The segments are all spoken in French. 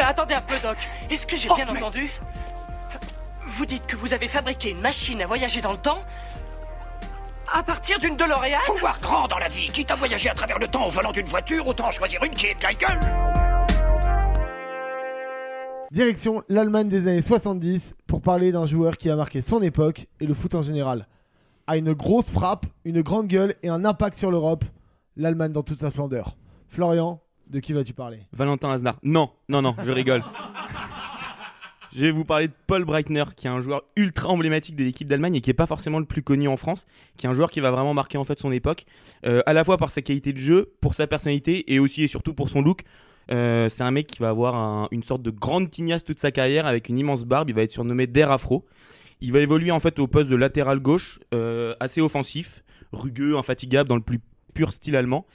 attendez un peu, Doc. Est-ce que j'ai Oh, bien mais- entendu? Vous dites que vous avez fabriqué une machine à voyager dans le temps à partir d'une DeLorean? Faut voir grand dans la vie. Quitte à voyager à travers le temps au volant d'une voiture, autant choisir une qui est de la gueule. Direction l'Allemagne des années 70 pour parler d'un joueur qui a marqué son époque et le foot en général. A une grosse frappe, une grande gueule et un impact sur l'Europe. L'Allemagne dans toute sa splendeur. Florian, de qui vas-tu parler Valentin Aznar. Non, non, non, je rigole. Je vais vous parler de Paul Breitner, qui est un joueur ultra emblématique de l'équipe d'Allemagne et qui n'est pas forcément le plus connu en France, qui est un joueur qui va vraiment marquer en fait son époque, euh, à la fois par sa qualité de jeu, pour sa personnalité et aussi et surtout pour son look. Euh, c'est un mec qui va avoir un- une sorte de grande tignasse toute sa carrière avec une immense barbe. Il va être surnommé Der Afro. Il va évoluer en fait au poste de latéral gauche, euh, assez offensif, rugueux, infatigable dans le plus pur style allemand.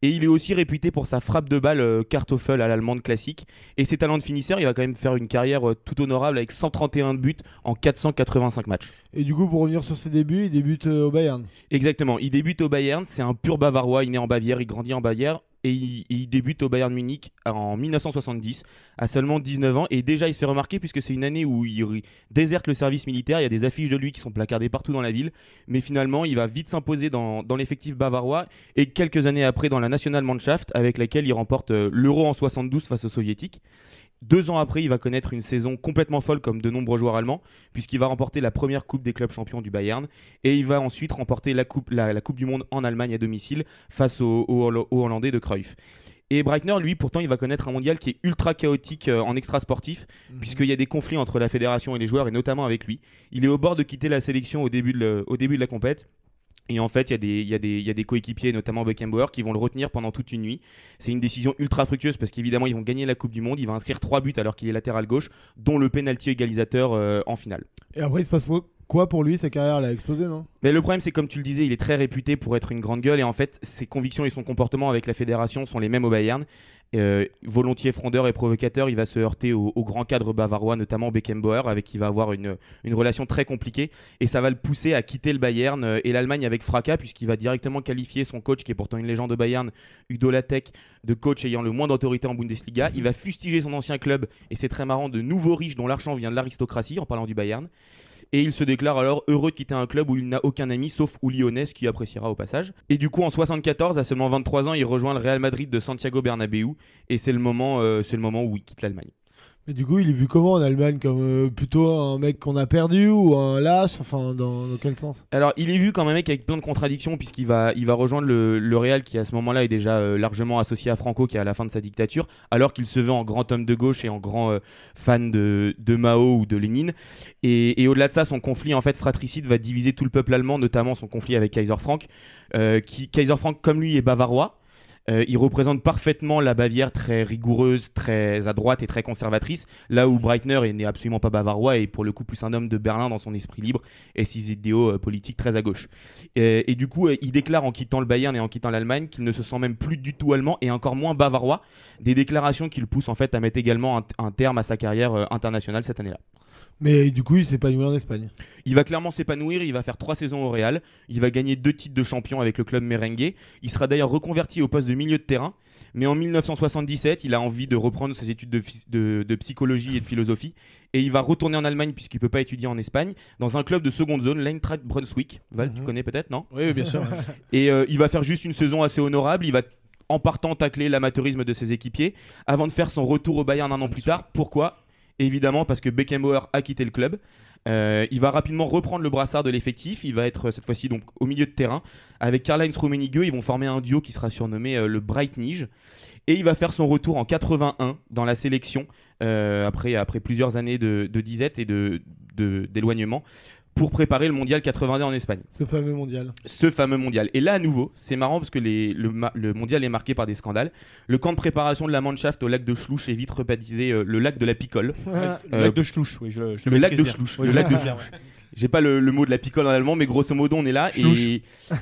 Et il est aussi réputé pour sa frappe de balle euh, Kartoffel à l'allemande classique. Et ses talents de finisseur, il va quand même faire une carrière euh, tout honorable avec 131 buts en 485 matchs. Et du coup, pour revenir sur ses débuts, il débute euh, au Bayern. Exactement, il débute au Bayern, c'est un pur bavarois, il est en Bavière, il grandit en Bavière et il, débute au Bayern Munich en 1970 à seulement 19 ans. Et déjà il se fait remarquer puisque c'est une année où il déserte le service militaire, il y a des affiches de lui qui sont placardées partout dans la ville. Mais finalement il va vite s'imposer dans, dans l'effectif bavarois. Et quelques années après dans la Nationalmannschaft avec laquelle il remporte euh, l'Euro en 72 face aux soviétiques. Deux ans après, il va connaître une saison complètement folle comme de nombreux joueurs allemands, puisqu'il va remporter la première Coupe des clubs champions du Bayern, et il va ensuite remporter la Coupe, la, la coupe du Monde en Allemagne à domicile face au, au Hollo- au Hollandais de Cruyff. Et Breitner, lui, pourtant, il va connaître un mondial qui est ultra chaotique euh, en extra sportif, puisqu'il y a des conflits entre la fédération et les joueurs, et notamment avec lui. Il est au bord de quitter la sélection au début de, le- au début de la compète. Et en fait, il y a des, coéquipiers, notamment Beckenbauer, qui vont le retenir pendant toute une nuit. C'est une décision ultra fructueuse parce qu'évidemment, ils vont gagner la Coupe du Monde. Il va inscrire trois buts alors qu'il est latéral gauche, dont le penalty égalisateur euh, en finale. Et après, il se passe quoi? Pour lui Sa carrière, elle a explosé, non? Mais le problème, c'est comme tu le disais, il est très réputé pour être une grande gueule et en fait, ses convictions et son comportement avec la fédération sont les mêmes au Bayern. Euh, volontiers frondeur et provocateur, il va se heurter au, au grand cadre bavarois, notamment Beckenbauer, avec qui il va avoir une, une relation très compliquée et ça va le pousser à quitter le Bayern euh, et l'Allemagne avec fracas, puisqu'il va directement qualifier son coach, qui est pourtant une légende de Bayern, Udo Lattek, de coach ayant le moins d'autorité en Bundesliga. Il va fustiger son ancien club et c'est très marrant de nouveaux riches dont l'argent vient de l'aristocratie, en parlant du Bayern. Et il se déclare alors heureux de quitter un club où il n'a aucun ami sauf Uli Hones qui appréciera au passage. Et du coup en 74, à seulement 23 ans, il rejoint le Real Madrid de Santiago Bernabéu et c'est le moment, euh, c'est le moment où il quitte l'Allemagne. Mais du coup, il est vu comment en Allemagne Comme euh, plutôt un mec qu'on a perdu ou un lâche Enfin, dans, quel sens? Alors, il est vu comme un mec avec plein de contradictions, puisqu'il va, il va rejoindre le, Real, qui à ce moment-là est déjà euh, largement associé à Franco, qui est à la fin de sa dictature, alors qu'il se veut en grand homme de gauche et en grand euh, fan de, Mao ou de Lénine. Et, et au-delà de ça, son conflit en fait fratricide va diviser tout le peuple allemand, notamment son conflit avec Kaiser Frank, qui Kaiser Frank, comme lui, est bavarois. Euh, il représente parfaitement la Bavière très rigoureuse, très à droite et très conservatrice, là où Breitner est- n'est absolument pas bavarois et pour le coup plus un homme de Berlin dans son esprit libre et ses idéaux euh, politiques très à gauche. Et, du coup, euh, il déclare en quittant le Bayern et en quittant l'Allemagne qu'il ne se sent même plus du tout allemand et encore moins bavarois, des déclarations qui le poussent en fait à mettre également un, terme à sa carrière internationale cette année-là. Mais du coup, il pas en Espagne. Il va clairement s'épanouir, il va faire trois saisons au Real, il va gagner deux titres de champion avec le club merengue. Il sera d'ailleurs reconverti au poste de milieu de terrain, mais en 1977, il a envie de reprendre ses études de, phys- de- de psychologie et de philosophie, et il va retourner en Allemagne puisqu'il peut pas étudier en Espagne, dans un club de seconde zone, l'Eintracht Brunswick. Val, tu Mhm. connais peut-être, non? Oui, oui, bien sûr. Et euh, il va faire juste une saison assez honorable. Il va en partant tacler l'amateurisme de ses équipiers avant de faire son retour au Bayern un an plus tard. Pourquoi? Évidemment parce que Beckenbauer a quitté le club. Euh, il va rapidement reprendre le brassard de l'effectif. Il va être cette fois-ci donc au milieu de terrain avec Karl-Heinz Rummenigge. Ils vont former un duo qui sera surnommé euh, le Bright Nige. Et il va faire son retour en 81 dans la sélection euh, après, plusieurs années de, disette et d'éloignement pour préparer le mondial 82 en Espagne Ce fameux mondial. ce fameux mondial. Et là, à nouveau, c'est marrant parce que les- le, mondial est marqué par des scandales. Le camp de préparation de la Mannschaft au lac de Schlouch est vite rebaptisé euh, le lac de la picole. Le Euh, lac de Schlouch, oui, je le, je le lac de bien. Schlouch, Oui, le lac de ouais. J'ai pas le, le mot de la picole en allemand, mais grosso modo, on est là. Schlouch. Et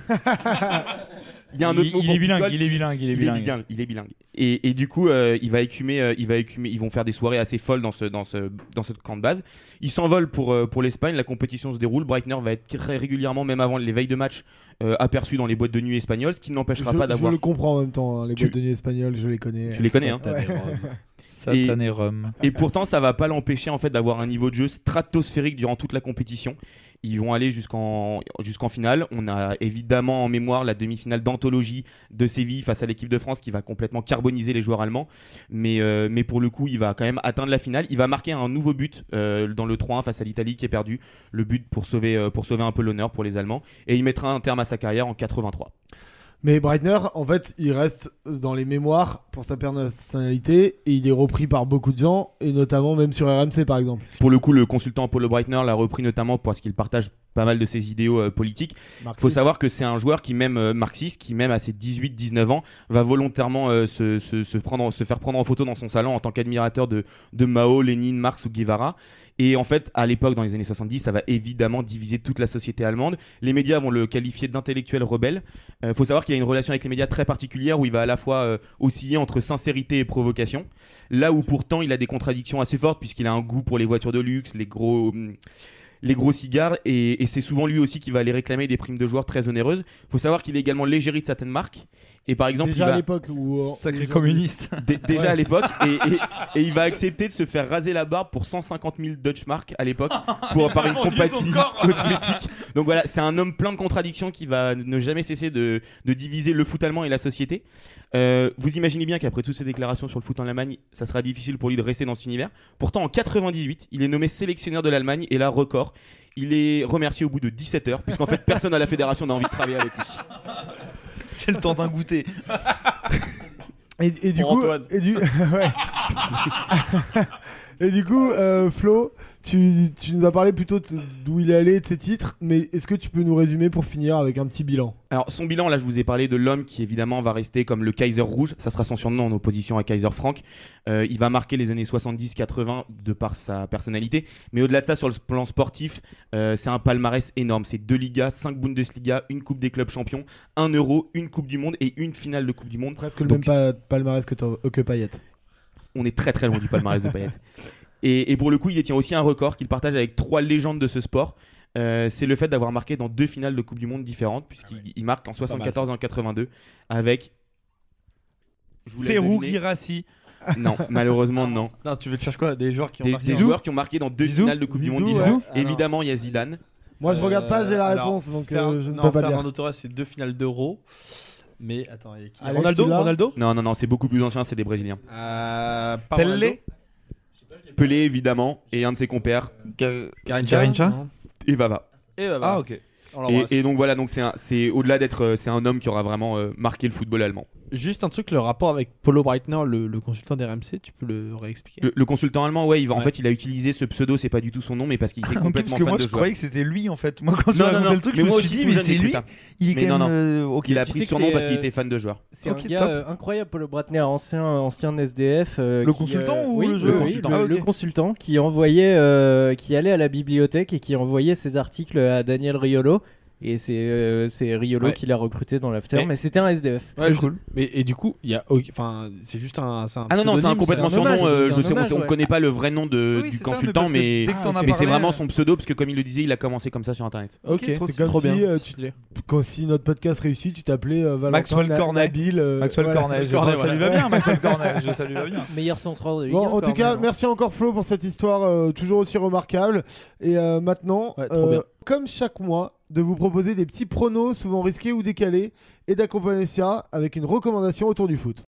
il y a un autre Il- mot il pour est bilingue, il est bilingue, il est il bilingue. est bilingue, il est bilingue. Et, et du coup, euh, il va écumer, euh, il va écumer, ils vont faire des soirées assez folles dans ce, dans ce, dans ce camp de base. Il s'envole pour, euh, pour l'Espagne, la compétition se déroule. Breitner va être très régulièrement, même avant les veilles de match, euh, aperçu dans les boîtes de nuit espagnoles, ce qui ne l'empêchera je, pas je d'avoir. le comprends en même temps. hein, les Tu- boîtes de nuit espagnoles, je les connais. Tu les connais, hein. Satané Rome. Et pourtant, ça va pas l'empêcher en fait d'avoir un niveau de jeu stratosphérique durant toute la compétition. Ils vont aller jusqu'en jusqu'en finale. On a évidemment en mémoire la demi-finale d'anthologie de Séville face à l'équipe de France qui va complètement carboniser les joueurs allemands. Mais, euh, mais pour le coup, il va quand même atteindre la finale. Il va marquer un nouveau but euh, dans le 3-1 face à l'Italie qui est perdu. Le but pour sauver, euh, pour sauver un peu l'honneur pour les Allemands. Et il mettra un terme à sa carrière en 83. Mais Breitner, en fait, il reste dans les mémoires pour sa personnalité et il est repris par beaucoup de gens et notamment même sur RMC par exemple. Pour le coup, le consultant Apollo Breitner l'a repris notamment parce qu'il partage pas mal de ses idéaux euh, politiques. Il faut savoir que c'est un joueur qui même euh, marxiste, qui même à ses 18-19 ans va volontairement euh, se, se- se prendre, se faire prendre en photo dans son salon en tant qu'admirateur de, de Mao, Lénine, Marx ou Guevara. Et en fait, à l'époque, dans les années 70, ça va évidemment diviser toute la société allemande. Les médias vont le qualifier d'intellectuel rebelle. Il faut savoir qu'il a une relation avec les médias très particulière où il va à la fois euh, osciller entre sincérité et provocation. Là où pourtant il a des contradictions assez fortes puisqu'il a un goût pour les voitures de luxe, les gros, hum, les gros cigares et, et c'est souvent lui aussi qui va aller réclamer des primes de joueurs très onéreuses. Il faut savoir qu'il est également l'égérie de certaines marques. Et par exemple, Déjà il va- à l'époque où euh, Sacré communiste. Dé- déjà Ouais. à l'époque et, et- et il va accepter de se faire raser la barbe pour 150 000 Dutch mark à l'époque pour par une compatibilité cosmétique. Donc voilà, c'est un homme plein de contradictions qui va ne jamais cesser de, de diviser le foot allemand et la société. Euh, vous imaginez bien qu'après toutes ces déclarations sur le foot en Allemagne, ça sera difficile pour lui de rester dans cet univers. Pourtant, en 98, il est nommé sélectionneur de l'Allemagne et là, record. Il est remercié au bout de 17 heures, puisqu'en fait, personne à la fédération n'a envie de travailler avec lui. C'est le temps d'un goûter. Et, et du Pour coup, Antoine. et du, ouais. et du coup, euh, Flo, tu, tu nous as parlé plutôt d'où il est allé, de ses titres, mais est-ce que tu peux nous résumer pour finir avec un petit bilan? Alors son bilan, là je vous ai parlé de l'homme qui évidemment va rester comme le Kaiser rouge, ça sera son surnom en opposition à Kaiser Frank. Euh, il va marquer les années 70-80 de par sa personnalité, mais au-delà de ça sur le plan sportif, euh, c'est un palmarès énorme. C'est deux Ligas, 5 Bundesliga, une Coupe des clubs champions, un Euro, une Coupe du Monde et une finale de Coupe du Monde. Presque le Donc- même pa- palmarès que, que Payet. On est très très loin du palmarès de Payet. Et, et pour le coup, il détient aussi un record qu'il partage avec trois légendes de ce sport. Euh, c'est le fait d'avoir marqué dans deux finales de Coupe du Monde différentes, puisqu'il il marque en 74 et en 82 avec. Serou. Girassi. Non, malheureusement non. Non, tu veux te chercher quoi Des joueurs qui ont Des, marqué des en- joueurs qui ont marqué dans deux Zizou finales de Coupe du Monde Zizou, ouais. Évidemment, il y a Zidane. Moi, je regarde pas, j'ai la Euh, alors, réponse, donc Fer- euh, je ne non, peux pas dire. Fernando Torres, c'est deux finales d'Euro. Mais attends, il y a qui Alex, Ronaldo tu l'as Ronaldo Non, non, non, c'est beaucoup plus ancien, c'est des Brésiliens. euh, pas Pelé Ronaldo. Pelé, évidemment, et un de ses compères, Garincha Garincha Non. et Vava. Et bah, Ah, ok. Et, donc voilà, donc c'est un- c'est au-delà d'être, euh, c'est un homme qui aura vraiment euh, marqué le football allemand. Juste un truc, le rapport avec Polo Breitner, le, le consultant d'RMC, tu peux le réexpliquer? Le, le consultant allemand, ouais, il va, en fait, il a utilisé ce pseudo, c'est pas du tout son nom, mais parce qu'il était complètement parce que fan moi de je croyais que c'était lui en fait. Moi quand tu Non, non, non, le truc, mais je me moi suis aussi, dit mais c'est lui. ça. Il est Mais quand non, même. euh, ok. Il a Tu pris surnom c'est, parce qu'il euh, était fan de joueurs. C'est un gars euh, incroyable, Paul Bratner, ancien, ancien SDF. euh, Le qui, consultant euh, ou oui, le joueur consultant Ah, consultant qui envoyait, qui allait à la bibliothèque et qui envoyait ses articles à Daniel Riolo. Et c'est euh, c'est Riolo Ouais. qui l'a recruté dans l'after, Et- mais c'était un SDF. Ouais, Mais et du coup, il y a, enfin, c'est juste un, Ah non, non, c'est un complètement hommage, surnom. euh, je sais, on- hommage, on ouais. connaît pas le vrai nom de, Oui, du ça, mais consultant, mais, mais c'est vraiment euh, son pseudo, parce que comme il le disait, il a commencé comme ça sur Internet. Ok, c'est trop si, bien. euh, tu-. Quand si notre podcast réussit, tu t'appelais euh, Valentin Maxwell Na- Cornet. Nabil. euh, Maxwell Cornet, ça lui va bien, Maxwell Cornet, je- ça lui va bien. Meilleur centre de Bon, 1, en tout cas, hein. merci encore Flo pour cette histoire toujours aussi remarquable. Et maintenant, comme chaque mois, de vous proposer des petits pronos souvent risqués ou décalés et d'accompagner ça avec une recommandation autour du foot.